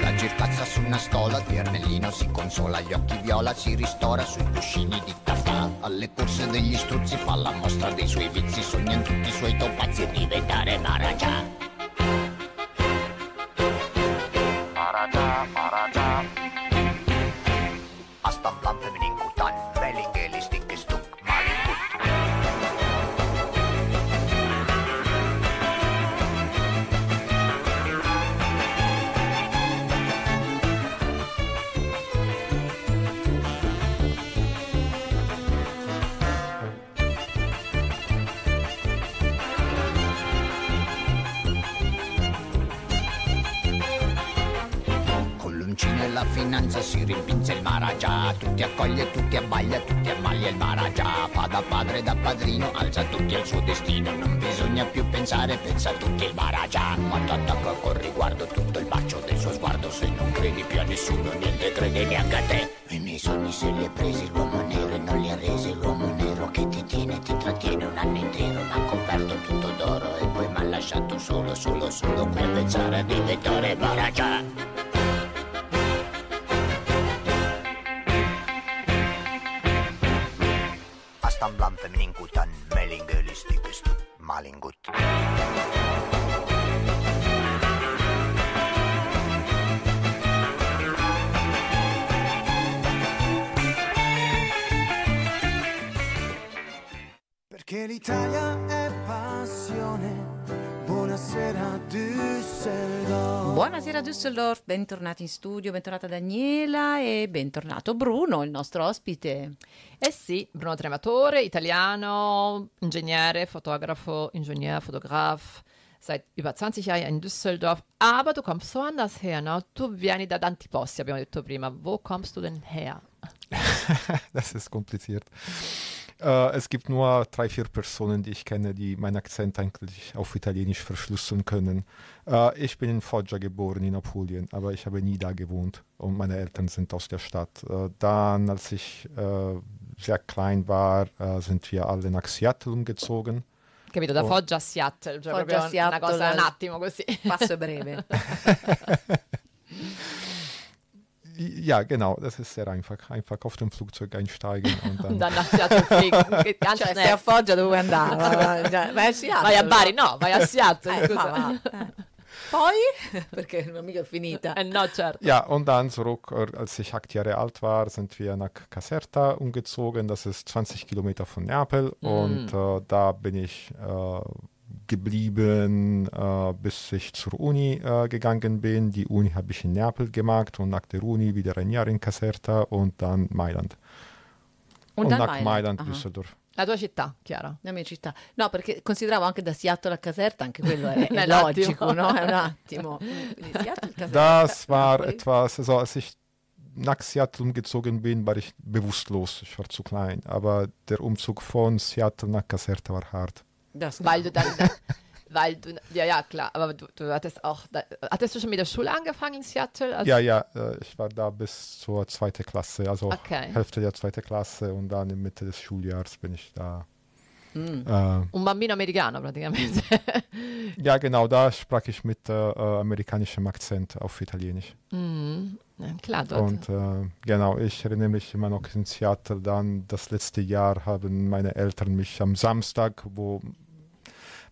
la girtazza su una stola, di Ermellino si consola, gli occhi viola si ristora sui cuscini di taffà. Alle corse degli struzzi fa la mostra dei suoi vizi, sogna in tutti i suoi topazzi di diventare. Maragia, Maragia Tutti abbaglia, tutti ammaglia il Maragia Fa da padre da padrino, alza tutti al suo destino Non bisogna più pensare, pensa a tutti il Maragia Ma t'attacca col riguardo tutto il bacio del suo sguardo Se non credi più a nessuno, niente crede neanche a te. I miei sogni se li ha presi l'uomo nero e non li ha resi L'uomo nero che ti tiene, ti trattiene un anno intero Ma ha coperto tutto d'oro e poi mi ha lasciato solo, solo, solo Qui a pensare a diventare Maragia Düsseldorf, bentornati in studio, bentornata Daniela e bentornato Bruno, il nostro ospite. Eh sì, Bruno Trematore, italiano, Ingegnere, Fotografo, Ingenieur, Fotograf, seit über 20 Jahren in Düsseldorf. Aber du kommst so anders her, no? Du vieni da tanti posti, abbiamo detto prima. Wo kommst du denn her? Das ist kompliziert. Äh, es gibt nur drei, vier Personen, die ich kenne, die meinen Akzent eigentlich auf Italienisch verschlüsseln können. Äh, ich bin in Foggia geboren, in Apulien, aber ich habe nie da gewohnt und meine Eltern sind aus der Stadt. Äh, dann, als ich äh, sehr klein war, äh, sind wir alle nach Seattle umgezogen. Capito? Da Oh. Foggia a Seattle, cioè Foggia Seattle. una cosa un attimo così. Passo breve. Ja, genau, das ist sehr einfach. Einfach auf dem Flugzeug einsteigen und dann. da nach Seattle fliegen. Anzi, Cioè, ne- sei a Foggia dove andare? Vai a Seattle. vai a Bari, no, vai a Seattle, Eh, scusa. ma. Eh. Poi? Perché non è mica finita. Eh, no, certo. Ja, und dann zurück, äh, als ich acht Jahre alt war, sind wir nach Caserta umgezogen. Das ist 20 Kilometer von Neapel. Und äh, da bin ich äh, geblieben, äh, bis ich zur Uni äh, gegangen bin. Die Uni habe ich in Neapel gemacht und nach der Uni wieder ein Jahr in Caserta und dann Mailand. Und, Und, dann nach Mailand, Aha. Düsseldorf. La tua città, Chiara. La mia città. No, perché consideravo anche da Seattle a Caserta, anche quello è, È attimo. logico, no? È un attimo. Das war etwas, also als ich nach Seattle umgezogen bin, war ich bewusstlos. Ich war zu klein. Aber der Umzug von Seattle nach Caserta war hart. Das Weil du dann, weil du, ja, ja, klar, aber du, du hattest auch, da, hattest du schon mit der Schule angefangen in Seattle? Also, Ja, ja, äh, ich war da bis zur zweiten Klasse, also Okay. Hälfte der zweiten Klasse und dann in Mitte des Schuljahres bin ich da. Mm. Äh, Un bambino americano praticamente. ja, genau, da sprach ich mit äh, äh, amerikanischem Akzent auf Italienisch. Ja, klar, dort. Und äh, genau, ich erinnere mich immer noch in Seattle dann, das letzte Jahr haben meine Eltern mich am Samstag, wo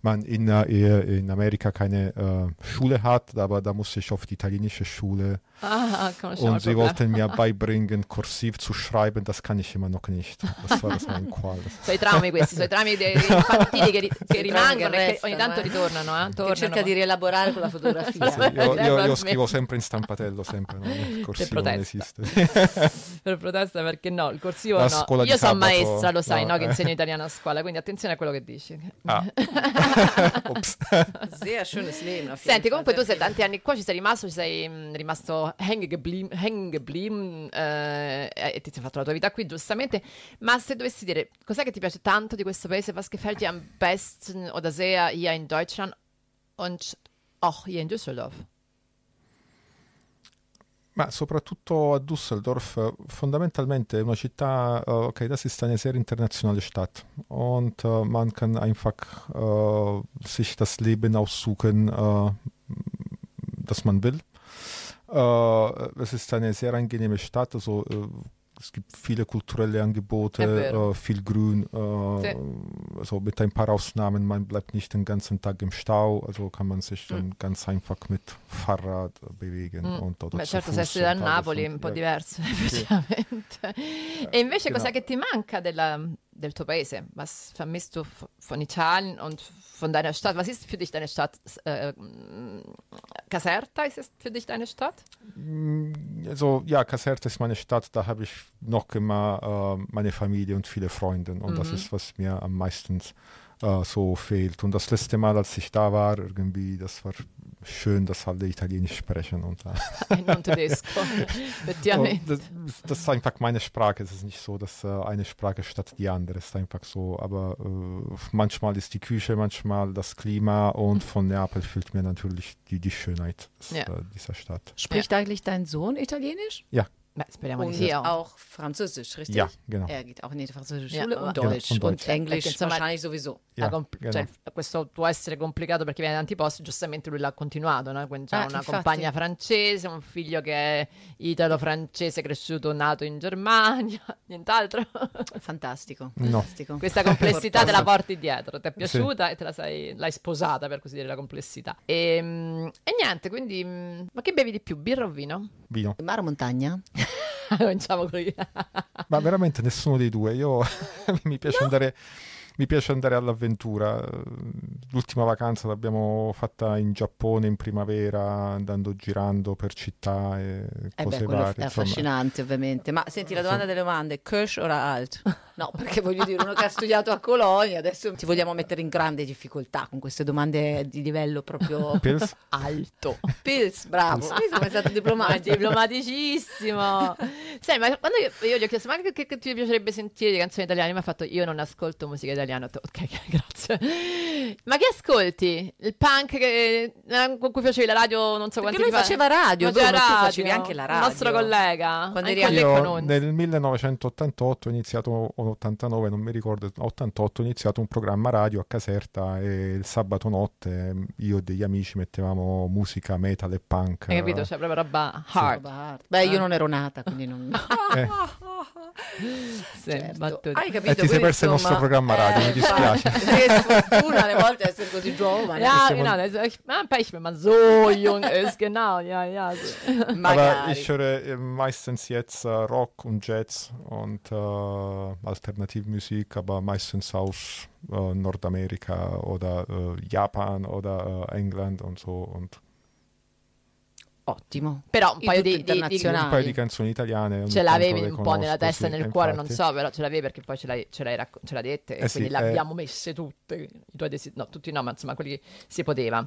man in, in Amerika keine äh, Schule hat, aber da musste ich auf die italienische Schule ah, und sie wollten mir beibringen, kursiv zu schreiben, das kann ich immer noch nicht. Das war das mein Qual. Sono i traumi questi, sono i traumi dei- infantili che, ri- che rimangono che e restano, ogni tanto eh. ritornano. Eh? Che Tornano. cerca di rielaborare con la fotografia. Sì, io, io- io Probabilmente. scrivo sempre in stampatello, sempre, no? il corsivo non esiste. per protesta perché no, il corsivo La no. Io sono maestra, lo sai, no, no, che eh. insegno italiano a scuola, quindi attenzione a quello che dici. Ah. Senti, comunque tu sei tanti anni qua, ci sei rimasto, ci sei mh, hängen geblieben, hängen geblieben eh, e ti sei fatto la tua vita qui, giustamente. Ma se dovessi dire, cos'è che ti piace tanto di questo paese? Was gefällt dir am besten oder sehr hier in Deutschland und auch hier in Düsseldorf? Ma soprattutto a Düsseldorf, fondamentalmente è una città, äh, okay, das ist eine sehr internationale Stadt und äh, man kann einfach äh, sich das Leben aussuchen, äh, das man will. Äh, es ist eine sehr angenehme Stadt, also äh, es gibt viele kulturelle Angebote, äh, viel Grün, also mit ein paar Ausnahmen, man bleibt nicht den ganzen Tag im Stau, also kann man sich dann ganz einfach mit Fahrrad bewegen Mm. und oder zu certo, se Fuß essere da Napoli è un po' diverso, effettivamente. E invece genau. cos'è che ti manca della, del tuo paese? Was vermisst du von Italien und von deiner Stadt? Was ist für dich deine Stadt? Äh, mh, Caserta ist es für dich deine Stadt? Also ja, Caserta ist meine Stadt, da habe ich noch immer äh, meine Familie und viele Freunde und das Mhm. ist, was mir am meisten äh, so fehlt. Und das letzte Mal, als ich da war, irgendwie, das war schön, dass alle Italienisch sprechen und, äh, E tedesco, und effettivamente. das, das ist einfach meine Sprache. Es ist nicht so, dass äh, eine Sprache statt die andere ist einfach so. Aber äh, manchmal ist die Küche, manchmal das Klima und von Neapel fehlt mir natürlich die, die Schönheit Ja. äh, dieser Stadt. Spricht eigentlich dein Sohn Italienisch? Beh, speriamo Und sì. oh. auch Französisch, richtig? Ja, genau. Er geht auch in die französische Ja, Schule aber- und Genau, Deutsch. und und, Deutsch. Englisch Perché, insomma, wahrscheinlich sowieso. Ja, compl- genau. cioè, questo può essere complicato perché viene da tanti posti, giustamente lui l'ha continuato, no? Quindi Ah, una infatti. compagna francese, un figlio che è italo-francese, cresciuto, nato in Germania, nient'altro. Fantastico. No. fantastico. Questa complessità te la porti dietro, ti è piaciuta e te la sei, l'hai sposata per così dire la complessità. E, mm, e niente, quindi, mm, ma che bevi di più, birra o vino? Vino. Mare o montagna? Cominciamo qui. Ma veramente nessuno dei due. Io mi piace andare. Mi piace andare all'avventura. L'ultima vacanza l'abbiamo fatta in Giappone in primavera, andando girando per città e Eh cose beh, varie. è insomma. affascinante ovviamente. Ma senti, la domanda delle domande, Kirsch o Alt? No, perché voglio dire, uno che ha studiato a Colonia, adesso ti vogliamo mettere in grande difficoltà con queste domande di livello proprio Pils? Alto. Pils, bravo. Vedi come è stato diplomatico. diplomaticissimo. Sai, ma quando io, io gli ho chiesto, ma che, che- che ti piacerebbe sentire di canzoni italiane? Mi ha fatto, io non ascolto musica italiana. Detto, ok, grazie. Ma che ascolti? Il punk che, eh, con cui facevi la radio, non so Perché quanti lui anni fa? faceva radio, Faceva Bruno, tu radio. facevi anche la Il radio. nostro collega. Quando eri Io nel 1988 ho iniziato, o 89, non mi ricordo, 88 ho iniziato un programma radio a Caserta e il sabato notte io e degli amici mettevamo musica metal e punk. Hai capito? Cioè, proprio roba hard. Roba hard. Beh, io non ero nata, quindi non... Eh, Sì, Certo. Hai capito? E ti sei perso il nostro programma radio, mi dispiace. sfortuna alle volte essere così giovane. Ja, siamo- genau. Das ist, man, Pech, wenn man so jung ist, genau. Ja, ja. So. Aber ich höre äh, meistens jetzt äh, Rock und Jazz und äh, Alternativmusik, aber meistens aus äh, Nordamerika oder äh, Japan oder England und so. Und Ottimo. Però un In paio di, di- di- internazionali. Un paio di canzoni italiane. ce l'avevi un po' nella testa e sì, nel cuore, non infatti. so, però ce l'avevi perché poi ce l'hai, ce l'hai, racco- ce l'hai dette e Eh sì, quindi le eh. abbiamo messe tutte, i tuoi desi- no, tutti no, ma insomma quelli che si poteva,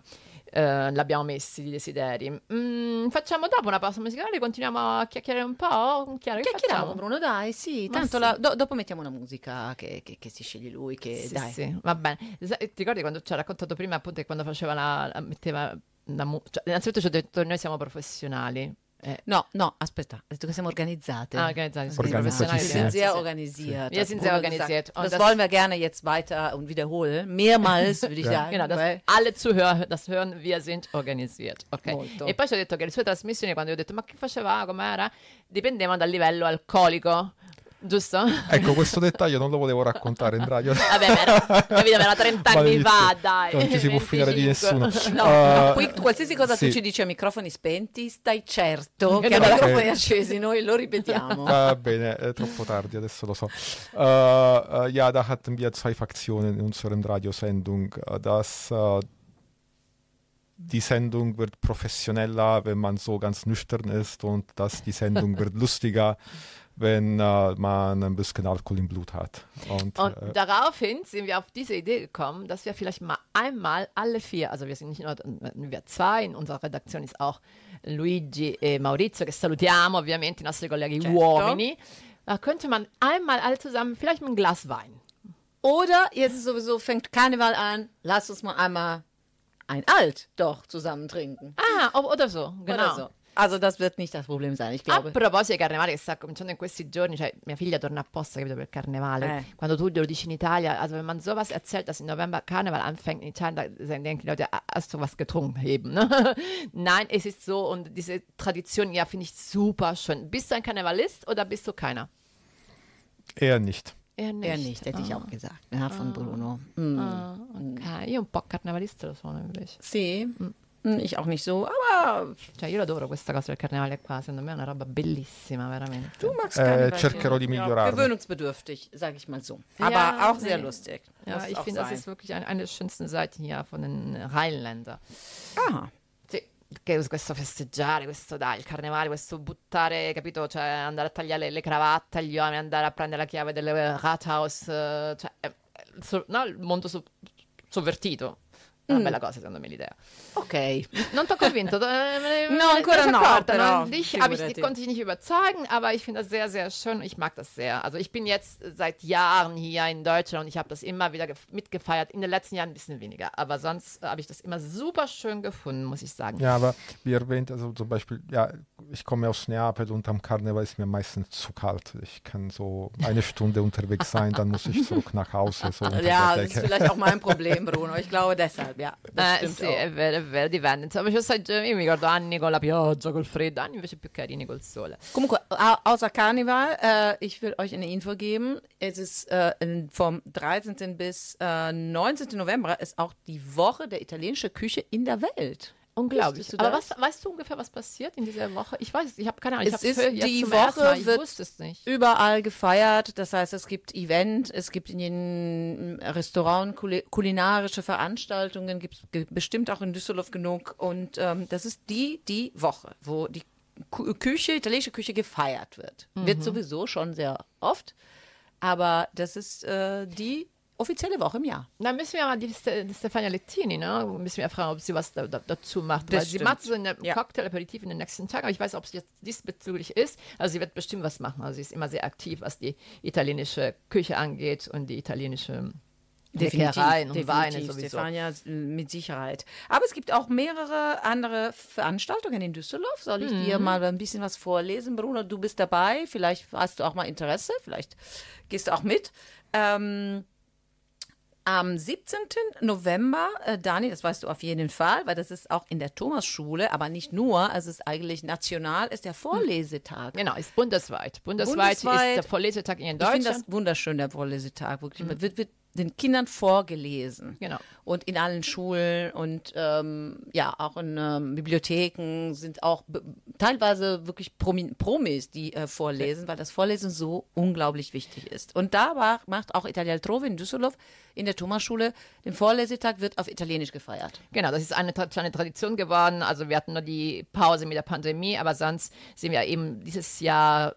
eh, l'abbiamo messi di desideri. Mm, facciamo dopo una pausa musicale, continuiamo a chiacchierare un po'? Chiara, che Chiacchieriamo, facciamo? Bruno, dai, sì. Ma Tanto sì. la- do- dopo mettiamo una musica che, che- che si sceglie lui, che Sì, dai. sì, va bene. Ti ricordi quando ci ha raccontato prima appunto che quando faceva la, la- metteva la mu- cioè, innanzitutto ci ho detto noi siamo professionali. Eh, No, no, aspetta, ha detto che siamo organizzate. Ah, organizzati, sì, Organizzatissime. professionali. Wir sind sì, sehr sì. organisiert. Wir sind sehr organisiert. Und Das, das- wollen wir gerne jetzt weiter und wiederholen. Mehrmals, würde ich Ja. sagen. Genau, dass weil- alle Zuhörer das hören, wir sind organisiert. ok? Molto. E poi ci ho detto che le sue trasmissioni, quando io ho detto ma che faceva, com'era, dipendevano dal livello alcolico, giusto? Ecco, questo dettaglio non lo volevo raccontare in radio. Vabbè, ma era, capito, era 30 anni fa, dai. Non ci si può fidare di 25. nessuno. No, no, qui qualsiasi cosa sì. tu ci dici a microfoni spenti, stai certo Che che a non- microfoni accesi noi lo ripetiamo. Va bene, è troppo tardi, adesso lo so. Äh, äh, ja, da hatten wir zwei Fraktionen in unserem Radiosendung. Äh, Das, die Sendung wird professioneller, wenn man so ganz nüchtern ist und dass die Sendung wird lustiger, wenn äh, man ein bisschen Alkohol im Blut hat. Und, Und äh, daraufhin sind wir auf diese Idee gekommen, dass wir vielleicht mal einmal alle vier, also wir sind nicht nur wir zwei, in unserer Redaktion ist auch Luigi e Maurizio, che salutiamo ovviamente, i nostri colleghi Certo. uomini, da könnte man einmal alle zusammen, vielleicht mit einem Glas Wein. Oder jetzt ist sowieso, fängt Karneval an, lass uns mal einmal ein Alt doch zusammen trinken. Ah, o- oder so, genau. Oder so. Also das wird nicht das Problem sein, ich A glaube. proposito di carnevale che sta cominciando in questi giorni, cioè mia figlia torna apposta, capito, per carnevale. Eh. Quando tu glielo dici in Italia, also wenn man sowas erzählt, dass im November Karneval anfängt in Italien, da sagen- denken die Leute, "Ah, hast du was getrunken eben, ne? Nein, es ist so und diese Tradition, ja, finde ich super schön. Bist du ein Karnevalist oder bist du keiner? eher nicht. Eher nicht. Er nicht, hätte ich auch gesagt. Ja, von Bruno. Mm. Ah, ok, io un po' carnevalista lo sono invece. Sì, Mm, ich auch nicht so, aber Cioè io adoro questa cosa del carnevale qua, secondo me è una roba bellissima, veramente. du magst Karneval. cercherò di ja, migliorarlo. gewöhnungsbedürftig, sage ich mal so. Aber Ja, auch sehr nee. lustig. Ja, Muss ich finde, das ist wirklich ein, eine der schönsten Seiten hier von den Rheinländern. Aha. Sì, che questo festeggiare, questo dai, il carnevale, questo buttare, capito? Cioè andare a tagliare le cravatte agli uomini, andare a prendere la chiave del Rathaus, eh, cioè, è- è il so- no, il mondo so- sovvertito. Una bella cosa, secondo me, l'idea. Okay. Non t'ho convinto. äh, No, ancora no, però Dich habe ich, konnte ich nicht überzeugen, aber ich finde das sehr, sehr schön. Ich mag das sehr. Also ich bin jetzt seit Jahren hier in Deutschland und ich habe das immer wieder gef- mitgefeiert. In den letzten Jahren ein bisschen weniger, aber sonst äh, habe ich das immer super schön gefunden, muss ich sagen. Ja, aber wie erwähnt, also zum Beispiel, ja, ich komme aus Neapel und am Karneval ist mir meistens zu kalt. Ich kann so eine Stunde unterwegs sein, dann muss ich zurück nach Hause. So Ja, das ist vielleicht auch mein Problem, Bruno. Ich glaube deshalb, ja. Das Eh, sì, auch. è vero, è vero, dipende. Insomma, io, sai, io mi ricordo anni con la pioggia, col freddo, anni invece più carini col sole. Comunque, au- außer Karneval, äh, ich will euch eine Info geben. Es ist äh, in- vom 13. bis äh, 19. November ist auch die Woche der italienischen Küche in der Welt. Unglaublich. Aber was, weißt du ungefähr, was passiert in dieser Woche? Ich weiß, es, ich habe keine Ahnung. Ich Es hab's ist jetzt die Woche. Ich wird-. Überall gefeiert. Das heißt, es gibt Event, es gibt in jedem Restaurant kuli- kulinarische Veranstaltungen, gibt es bestimmt auch in Düsseldorf genug. Und ähm, das ist die, die Woche, wo die Küche, italienische Küche gefeiert wird. Wird sowieso schon sehr oft. Aber das ist äh, die offizielle Woche im Jahr. Da müssen wir mal die, Ste- die Stefania Lettini, ne? Müssen wir fragen, ob sie was da, da, dazu macht. Das Weil sie macht so eine Ja. Cocktail-Aperitif in den nächsten Tagen, aber ich weiß, ob sie jetzt diesbezüglich ist. Also sie wird bestimmt was machen. Also sie ist immer sehr aktiv, was die italienische Küche angeht und die italienische Leckereien und Weine sowieso. Stefania, mit Sicherheit. Aber es gibt auch mehrere andere Veranstaltungen in Düsseldorf. Soll ich dir Mhm. mal ein bisschen was vorlesen, Bruno? Du bist dabei. Vielleicht hast du auch mal Interesse. Vielleicht gehst du auch mit. Ähm, am 17. November, äh, Dani, das weißt du auf jeden Fall, weil das ist auch in der Thomasschule, aber nicht nur, also es ist eigentlich national, ist der Vorlesetag. Genau, ist bundesweit. Bundesweit, Bundesweit. ist der Vorlesetag in Ich finde Deutschland. das wunderschön, der Vorlesetag. Wirklich. Mhm. Wird, wird den Kindern vorgelesen. Genau. Und in allen Schulen und ähm, ja, auch in ähm, Bibliotheken sind auch teilweise wirklich Promi Promis, die äh, vorlesen, weil das Vorlesen so unglaublich wichtig ist. Und da war, macht auch Italia Altrove in Düsseldorf in der Thomasschule, den Vorlesetag wird auf Italienisch gefeiert. Genau, das ist eine kleine Tradition geworden. Also wir hatten nur die Pause mit der Pandemie, aber sonst sind wir eben dieses Jahr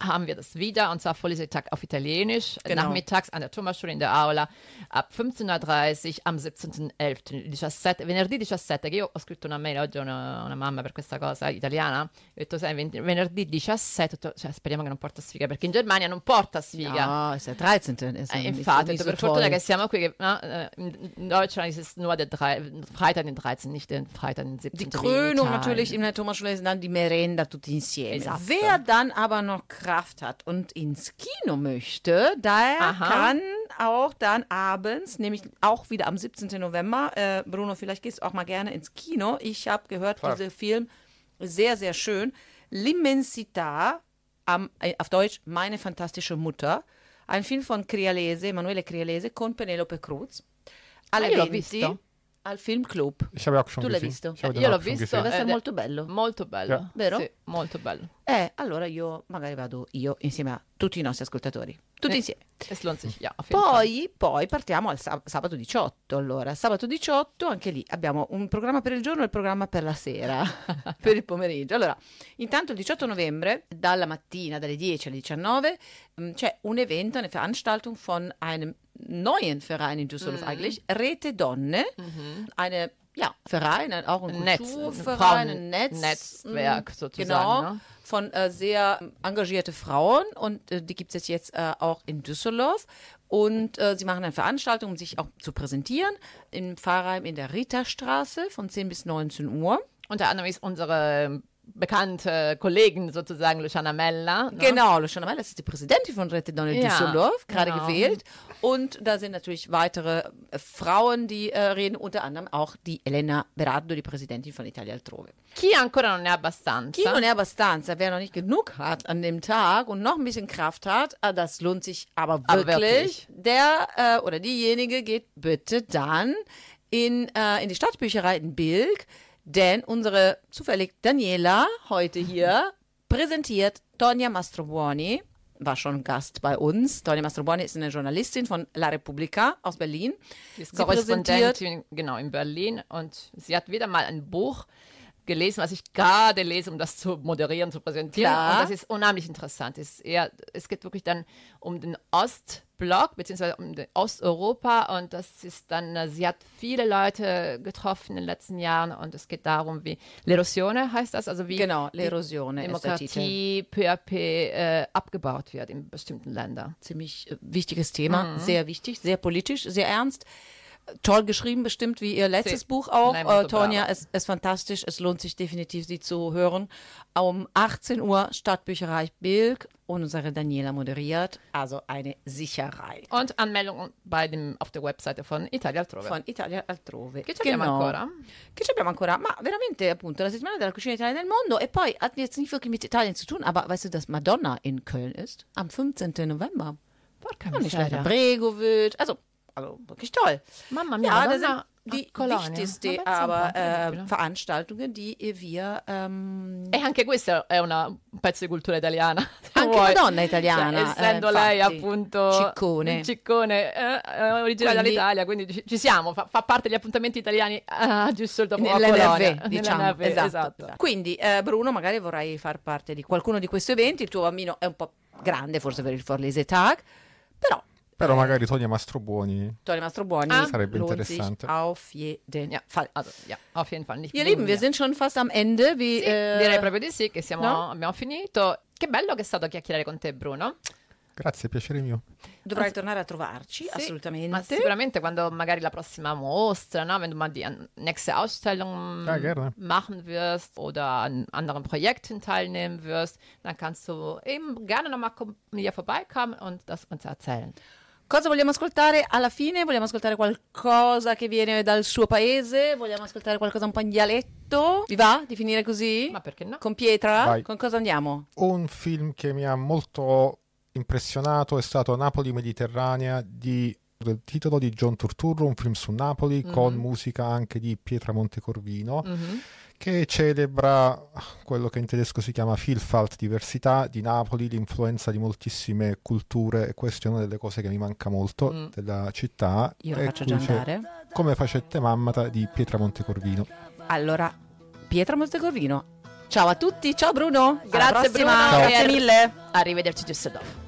haben wir das wieder und zwar Vorlesetag auf Italienisch, Genau. nachmittags an der Thomasschule in der Aula ab 15.30 Uhr am 17.11. 17, venerdì 17, che io ho scritto una mail oggi a una, una mamma per questa cosa italiana, ho detto sai ven- venerdì 17, ho detto, cioè, speriamo che non porta sfiga, perché in Germania non porta sfiga. Ja, ist der 13. Ist Eh, nicht- infatti, so per fortuna toll. che siamo qui, che, no, eh, in Deutschland ist es nur der drei, Freitag den 13., nicht den Freitag den 17. Die Krönung natürlich in der Thomasschule ist dann die Merenda tutti insieme. Esatto. Wer dann aber noch Kraft hat und ins Kino möchte, der Aha. kann auch dann abends, nämlich auch wieder am 17. November, äh, Bruno, vielleicht gehst du auch mal gerne ins Kino. Ich habe gehört, Klar. dieser Film sehr, sehr schön. L'Immensità, am, äh, auf Deutsch Meine fantastische Mutter. Ein Film von Crialese, Emanuele Crialese, con Penelope Cruz. Alle Ah, io l'ho 20 visto. Al auch schon Tu l'hai visto? Den Io l'ho visto. Deve essere è molto bello. Molto bello. Vero? Sì, molto bello. Eh, allora io magari vado io insieme a tutti i nostri ascoltatori. Tutti Eh, insieme. Sich, Fall. Poi, poi partiamo al sab- sabato 18. Allora, sabato 18, anche lì abbiamo un programma per il giorno e il programma per la sera, per il pomeriggio. Allora, intanto il 18 novembre, dalla mattina, dalle 10 alle 19, mh, c'è un evento, eine Veranstaltung von einem neuen Verein in Düsseldorf eigentlich, Rete Donne, eine ja, Verein, ein- auch ein Netz, ein Kulturverein, ein Frauen- Netz, Netzwerk sozusagen, Genau, ne? von äh, sehr engagierte Frauen und äh, die gibt es jetzt äh, auch in Düsseldorf. Und äh, sie machen eine Veranstaltung, um sich auch zu präsentieren, im Pfarrheim in der Ritterstraße von 10 bis 19 Uhr. Unter anderem ist unsere bekannte Kollegin sozusagen, Luciana Mella. ne? Genau, Luciana das ist die Präsidentin von Rete Donne Ja, Düsseldorf, gerade genau. gewählt. Und da sind natürlich weitere äh, Frauen, die äh, reden, unter anderem auch die Elena Berardo, die Präsidentin von Italia Altrove. Chi ancora non ha abbastanza. Chi non è abbastanza, wer noch nicht genug hat an dem Tag und noch ein bisschen Kraft hat, ah, das lohnt sich aber Aber wirklich. wirklich. Der äh, oder diejenige geht bitte dann in, äh, in die Stadtbücherei in Bilk, denn unsere zufällig Daniela heute hier präsentiert Tonia Mastrobuoni. War schon Gast bei uns. Tonia Mastrobuoni ist eine Journalistin von La Repubblica aus Berlin. Sie ist Korrespondentin, genau, in Berlin und sie hat wieder mal ein Buch gelesen, was ich gerade lese, um das zu moderieren, zu präsentieren. Klar. Und das ist unheimlich interessant. Es, eher, es geht wirklich dann um den Ostblock, beziehungsweise um Osteuropa und das ist dann, sie hat viele Leute getroffen in den letzten Jahren und es geht darum, wie L'Erosione heißt das, also wie Genau, die L'Erosione. Demokratie peu à peu äh, abgebaut wird in bestimmten Ländern. ziemlich äh, wichtiges Thema, Mhm. sehr wichtig, sehr politisch, sehr ernst. Toll geschrieben, bestimmt wie ihr letztes Sí. Buch auch. Äh, Tonja, es ist fantastisch. Es lohnt sich definitiv, sie zu hören. Um 18 Uhr Stadtbücherei Bilk und unsere Daniela moderiert. Also eine Sicherheit. Und Anmeldungen bei dem, auf der Webseite von Italia Altrove. Von Italia altrove. Che abbiamo ancora? Che abbiamo ancora? Ma veramente appunto la settimana della cucina italiana nel mondo e poi hat jetzt nicht wirklich mit Italien zu tun, aber weißt du, dass Madonna in Köln ist? Am 15. November. Porca Und nicht leider miseria. Bregovic. Also, also wirklich toll. Mamma mia, Ja, das sind die Colonia. po', aber incredibile. Veranstaltungen, die wir ähm, E anche questo è una- un pezzo di cultura italiana. Anche vuoi. Madonna è italiana, Cioè, essendo eh, lei appunto Ciccone. ciccone eh, eh, originaria Quindi- dall'Italia, quindi ci, ci siamo, fa, fa parte degli appuntamenti italiani a Düsseldorf o a nell'NRV, Colonia. diciamo. Nell'NRV, esatto. esatto. Quindi, eh, Bruno, magari vorrai far parte di qualcuno di questi eventi. Il tuo bambino è un po' grande, forse per il Forlese Tag, però Però magari Tonia Mastrobuoni. Tony Mastrobuoni Ah. Sarebbe lohnt interessante. sich auf jeden Ja, Fall. also, ja, auf jeden Fall nicht. Ihr Lieben, wir sind schon fast am Ende. Wie, Sì, äh, direi proprio di sì, che siamo, no? abbiamo finito. Che bello che è stato chiacchierare con te, Bruno. Grazie, piacere mio. Dovrai tornare a trovarci, Sì, assolutamente. Ma sicuramente quando magari la prossima Mostra, ne, wenn du mal die nächste Ausstellung Ja, gerne. machen wirst oder an anderen Projekten teilnehmen wirst, dann kannst du eben gerne nochmal hier vorbeikommen und das uns erzählen. Cosa vogliamo ascoltare alla fine? Vogliamo ascoltare qualcosa che viene dal suo paese? Vogliamo ascoltare qualcosa un po' in dialetto? Vi va di finire così? Ma perché no? Con Pietra? Vai. Con cosa andiamo? Un film che mi ha molto impressionato è stato Napoli Mediterranea di del titolo di John Turturro, un film su Napoli mm-hmm. con musica anche di Pietra Montecorvino. Mm-hmm che celebra quello che in tedesco si chiama Vielfalt, diversità di Napoli, l'influenza di moltissime culture e questa è una delle cose che mi manca molto mm. della città. Io la faccio già andare. Come facette mammata di Pietra Montecorvino. Allora, Pietra Montecorvino. Ciao a tutti, ciao Bruno, grazie Bruno, ciao. grazie mille. Arrivederci giusto Giussedoff.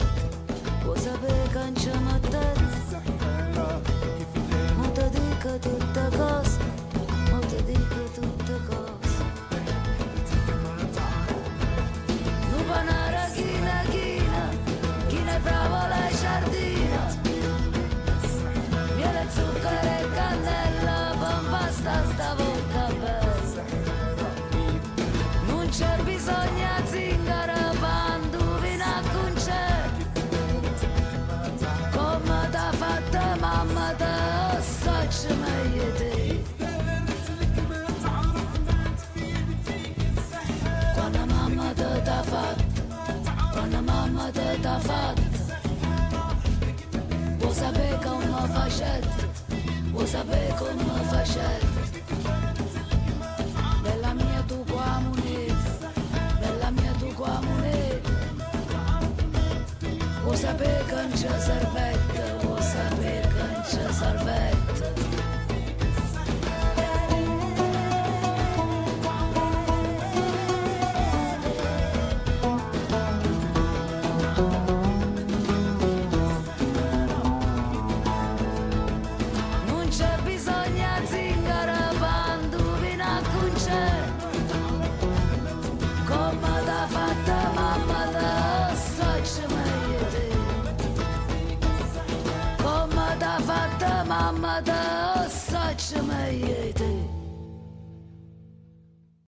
sabık anca maddat